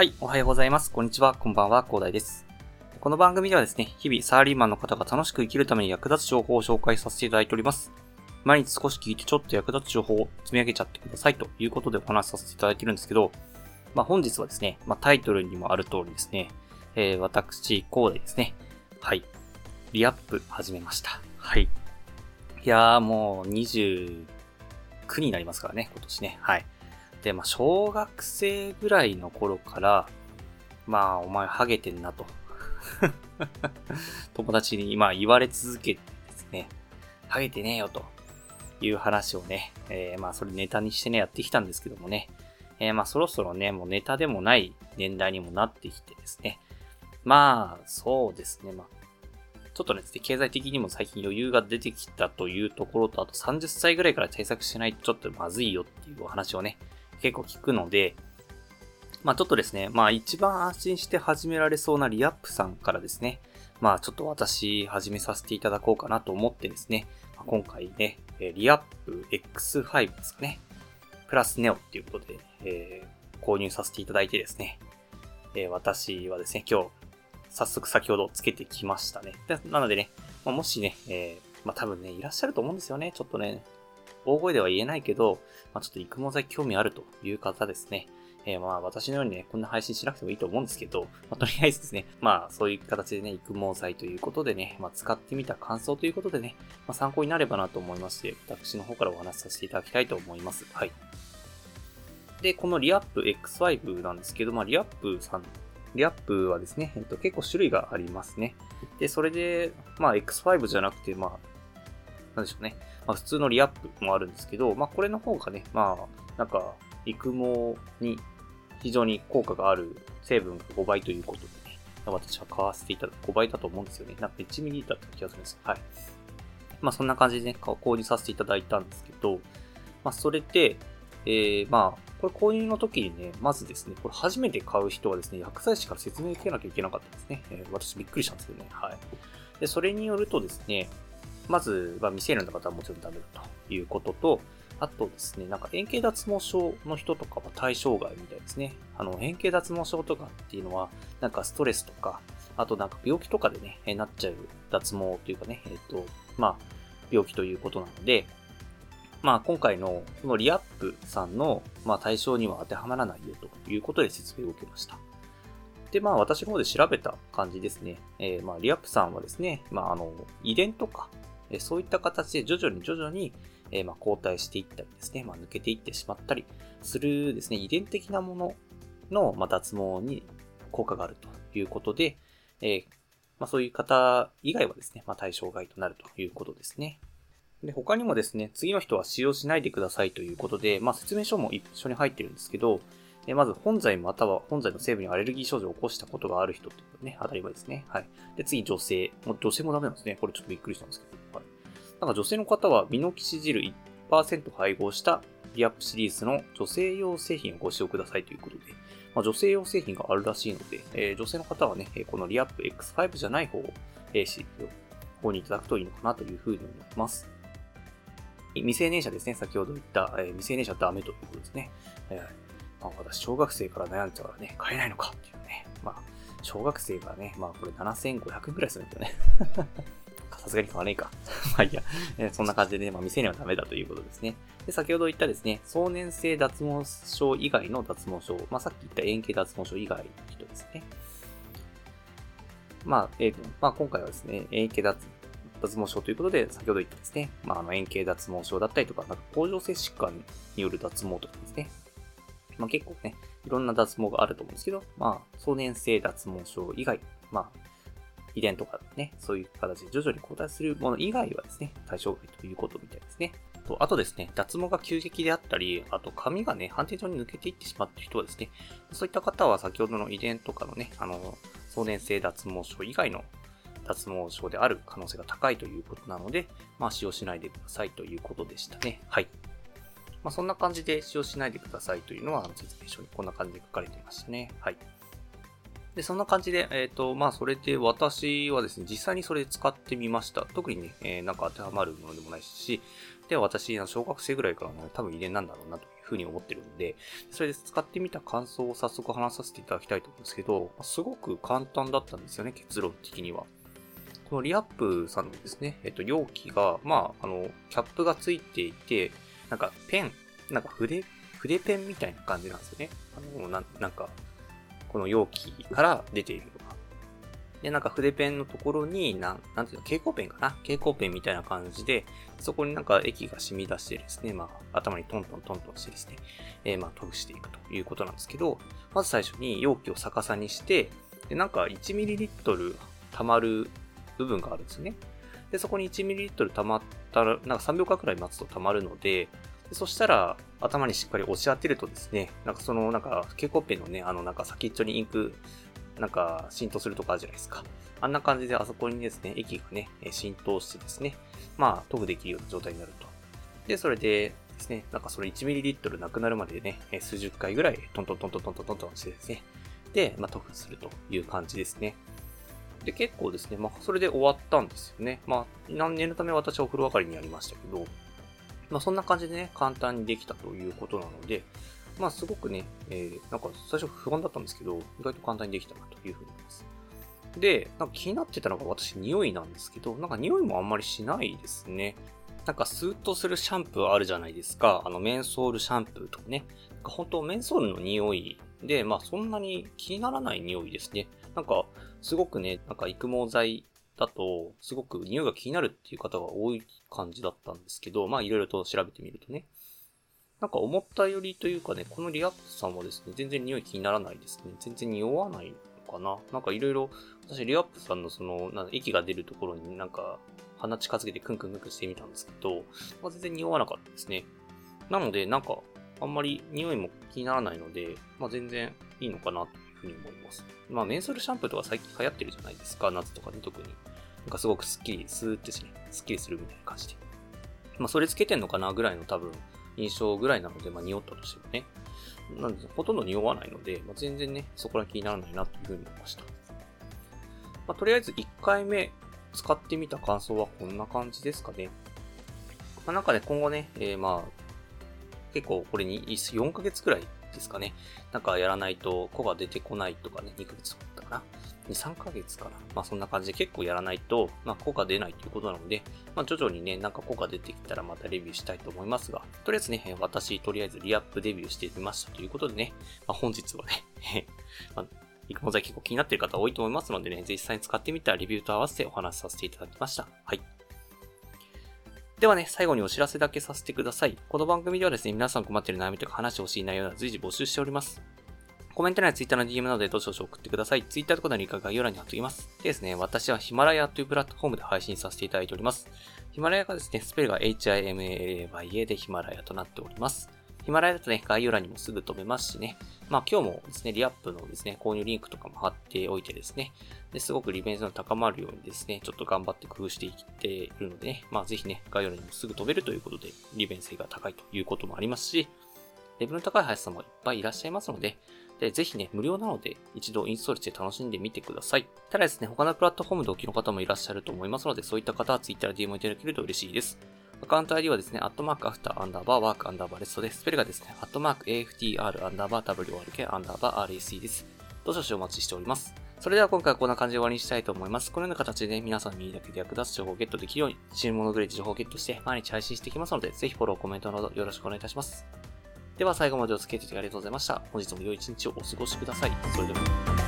はい、おはようございます。こんにちは、こんばんは、広大です。この番組ではですね、日々サラリーマンの方が楽しく生きるために役立つ情報を紹介させていただいております。毎日少し聞いてちょっと役立つ情報を積み上げちゃってくださいということでお話しさせていただいてるんですけど、まあ本日はですね、まあタイトルにもある通りですね、えー、私、広大ですね。はい。リアップ始めました。はい。いやーもう29になりますからね、今年ね。はい。で、まあ、小学生ぐらいの頃から、まあ、お前ハゲてんなと。友達に、まあ、言われ続けてですね、ハゲてねえよと。いう話をね、えーまあ、それネタにしてね、やってきたんですけどもね、えーまあ、そろそろね、もうネタでもない年代にもなってきてですね、まあ、そうですね、まあ、ちょっとね、経済的にも最近余裕が出てきたというところと、あと30歳ぐらいから対策しないとちょっとまずいよっていうお話をね、結構聞くので、まあちょっとですね、まあ一番安心して始められそうなリアップさんからですね、まあちょっと私始めさせていただこうかなと思ってですね、ま今回ね、リアップ X5 ですかね、プラスネオっていうことで、えー、購入させていただいてですね、えー、私はですね、今日早速先ほどつけてきましたね。なのでね、まあ、もしね、えー、まあ多分ね、いらっしゃると思うんですよね、ちょっとね、大声では言えないけど、まあ、ちょっと育毛剤興味あるという方ですね。えー、まあ私のようにね、こんな配信しなくてもいいと思うんですけど、まあ、とりあえずですね、まあそういう形でね、育毛剤ということでね、まあ使ってみた感想ということでね、まあ参考になればなと思いまして、私の方からお話しさせていただきたいと思います。はい。で、このリアップ X5 なんですけど、まあリアップさん、リアップはですね、えっと、結構種類がありますね。で、それで、まあ X5 じゃなくて、まあ、なんでしょうね。まあ、普通のリアップもあるんですけど、まあ、これの方がね、まあ、なんか、育毛に非常に効果がある成分が5倍ということでね、私は買わせていただく5倍だと思うんですよね。なんか1ミリだった気がするんですよ。はい。まあ、そんな感じでね、購入させていただいたんですけど、まあ、それで、えー、まあ、これ購入の時にね、まずですね、これ初めて買う人はですね、薬剤師から説明を受けなきゃいけなかったんですね。えー、私びっくりしたんですけどね。はい。で、それによるとですね、まずは未成年の方はもちろんダメだということと、あとですね、なんか円形脱毛症の人とかは対象外みたいですね。あの、円形脱毛症とかっていうのは、なんかストレスとか、あとなんか病気とかでね、なっちゃう脱毛というかね、えっ、と、まあ、病気ということなので、まあ今回のこのリアップさんの、まあ、対象には当てはまらないよということで説明を受けました。で、まあ私の方で調べた感じですね。えー、まあリアップさんはですね、まああの、遺伝とか、そういった形で徐々に徐々に、え、まあ後退していったりですね、まあ、抜けていってしまったりするですね、遺伝的なものの、まあ、脱毛に効果があるということで、え、まあ、そういう方以外はですね、まあ、対象外となるということですね。で、他にもですね、次の人は使用しないでくださいということで、まあ、説明書も一緒に入ってるんですけど、えまず、本剤または本剤の成分にアレルギー症状を起こしたことがある人っていうね、当たり前ですね。はい。で、次、女性。もう女性もダメなんですね。これちょっとびっくりしたんですけど。はい。なんか女性の方はミノキシジル1%配合したリアップシリーズの女性用製品をご使用くださいということで、まあ、女性用製品があるらしいので、えー、女性の方はね、このリアップ X5 じゃない方を、えー、購入いただくといいのかなというふうに思います。未成年者ですね、先ほど言った、えー、未成年者ダメということですね。えーまあ、私、小学生から悩んじゃうからね、買えないのかっていうね。まあ、小学生がね、まあこれ7500円くらいするんですよね。さすがに買わねえか。まあいや、えー、そんな感じでね、まあ未成年はダメだということですね。で、先ほど言ったですね、壮年性脱毛症以外の脱毛症、まあさっき言った円形脱毛症以外の人ですね。まあ、えー、まあ今回はですね、円形脱脱毛症ということで、先ほど言ったですね、まああの円形脱毛症だったりとか、なんか甲状腺疾患による脱毛とかですね。まあ結構ね、いろんな脱毛があると思うんですけど、まあ、壮年性脱毛症以外、まあ、遺伝とかね、そういう形で徐々に交代するもの以外はですね、対象外ということみたいですね。とあとですね、脱毛が急激であったり、あと髪がね、判定上に抜けていってしまっている人はですね、そういった方は先ほどの遺伝とかのね、あの、壮年性脱毛症以外の脱毛症である可能性が高いということなので、まあ使用しないでくださいということでしたね。はい。まあそんな感じで使用しないでくださいというのは説明書にこんな感じで書かれていましたね。はい。で、そんな感じで、えっ、ー、と、まあ、それで私はですね、実際にそれ使ってみました。特にね、えー、なんか当てはまるものでもないし、で、私、小学生ぐらいからね、多分遺伝なんだろうなというふうに思ってるんで、それで使ってみた感想を早速話させていただきたいと思うんですけど、すごく簡単だったんですよね、結論的には。このリアップさんのですね、えっと、容器が、まあ、あの、キャップがついていて、なんかペン、なんか筆、筆ペンみたいな感じなんですよね。あの、ななんか、この容器から出ているのが。で、なんか筆ペンのところに、なん、なんていうの、蛍光ペンかな？蛍光ペンみたいな感じで、そこになんか液が染み出してですね、まあ、頭にトントントントンしてですね、えー、まあ、飛ぶしていくということなんですけど、まず最初に容器を逆さにして、で、なんか 1ml 溜まる部分があるんですね。で、そこに 1ml 溜まったら、なんか3秒間くらい待つと溜まるので、でそしたら、頭にしっかり押し当てるとですね、なんかその、なんか、蛍光ペンのね、あの、なんか先っちょにインク、なんか浸透するとかあるじゃないですか。あんな感じであそこにですね、液がね、浸透してですね、まあ、塗布できるような状態になると。で、それでですね、なんかその 1ml なくなるまでね、数十回ぐらいトントントントントントントンしてですね、で、まあ、塗布するという感じですね。で、結構ですね、まあ、それで終わったんですよね。まあ、何年のため私はお風呂上がりにやりましたけど、まあそんな感じでね、簡単にできたということなので、まあすごくね、えー、なんか最初不安だったんですけど、意外と簡単にできたなというふうに思います。で、なんか気になってたのが私匂いなんですけど、なんか匂いもあんまりしないですね。なんかスーッとするシャンプーあるじゃないですか。あのメンソールシャンプーとかね。なんか本当メンソールの匂いで、まあそんなに気にならない匂いですね。なんかすごくね、なんか育毛剤だと、すごく匂いが気になるっていう方が多い感じだったんですけど、まあいろいろと調べてみるとね。なんか思ったよりというかね、このリアップさんはですね、全然匂い気にならないですね。全然匂わないのかな。なんかいろいろ、私リアップさんのその、なん息が出るところになんか鼻近づけてクンクンクンクンしてみたんですけど、まあ、全然匂わなかったですね。なので、なんか、あんまり匂いも気にならないので、まあ全然いいのかなとふうに思います。まあメンソールシャンプーとか最近流行ってるじゃないですか、夏とかね、特に。なんかすごくスッキリ、スーってしね、スッキリするみたいな感じで。まあ、それつけてんのかなぐらいの多分、印象ぐらいなので、まあ、匂ったとしてもね。なんで、ほとんど匂わないので、まあ、全然ね、そこら気にならないなというふうに思いました。まあ、とりあえず1回目使ってみた感想はこんな感じですかね。まあ、なんかね、今後ね、えー、まあ、結構これに4ヶ月くらいですかね。なんかやらないと子が出てこないとかね、2ヶ月だったかな。2、3ヶ月かな。まあそんな感じで結構やらないと、まあ効果出ないということなので、まあ徐々にね、なんか効果出てきたらまたレビューしたいと思いますが、とりあえずね、私とりあえずリアップデビューしてみましたということでね、まあ本日はね、まあ育毛剤結構気になっている方多いと思いますのでね、実際に使ってみたレビューと合わせてお話しさせていただきました。はい。ではね、最後にお知らせだけさせてください。この番組ではですね、皆さん困っている悩みとか話してほしい内容など随時募集しております。コメント欄や Twitter の DM などでどしどし送ってください。Twitter とかのリンクは概要欄に貼っておきます。でですね、私はヒマラヤというプラットフォームで配信させていただいております。ヒマラヤがですね、スペルが HIMALAYA でヒマラヤとなっております。ヒマラヤだとね、概要欄にもすぐ飛べますしね。まあ今日もですね、リアップのですね、購入リンクとかも貼っておいてですね、ですごく利便性の高まるようにですね、ちょっと頑張って工夫していっているのでね、まあぜひね、概要欄にもすぐ飛べるということで、利便性が高いということもありますし、レベルの高い林さもいっぱいいらっしゃいますので、で、ぜひね、無料なので一度インストールして楽しんでみてください。ただですね、他のプラットフォームでお聞きの方もいらっしゃると思いますので、そういった方は Twitter で DM いただけると嬉しいです。アカウント ID はですね、アットマーク after アンダーバー work アンダーバー rest です。スペルがですね、アットマーク AFTR アンダーバー WRK アンダーバー RAC です。どうぞしお待ちしております。それでは今回はこんな感じで終わりにしたいと思います。このような形で、ね、皆さん耳だけで役立つ情報をゲットできるように、新物グレージ情報をゲットして毎日配信していきますので、ぜひフォロー、コメントなどよろしくお願いいたします。では最後までお付き合いいただきありがとうございました。本日も良い一日をお過ごしください。それでは。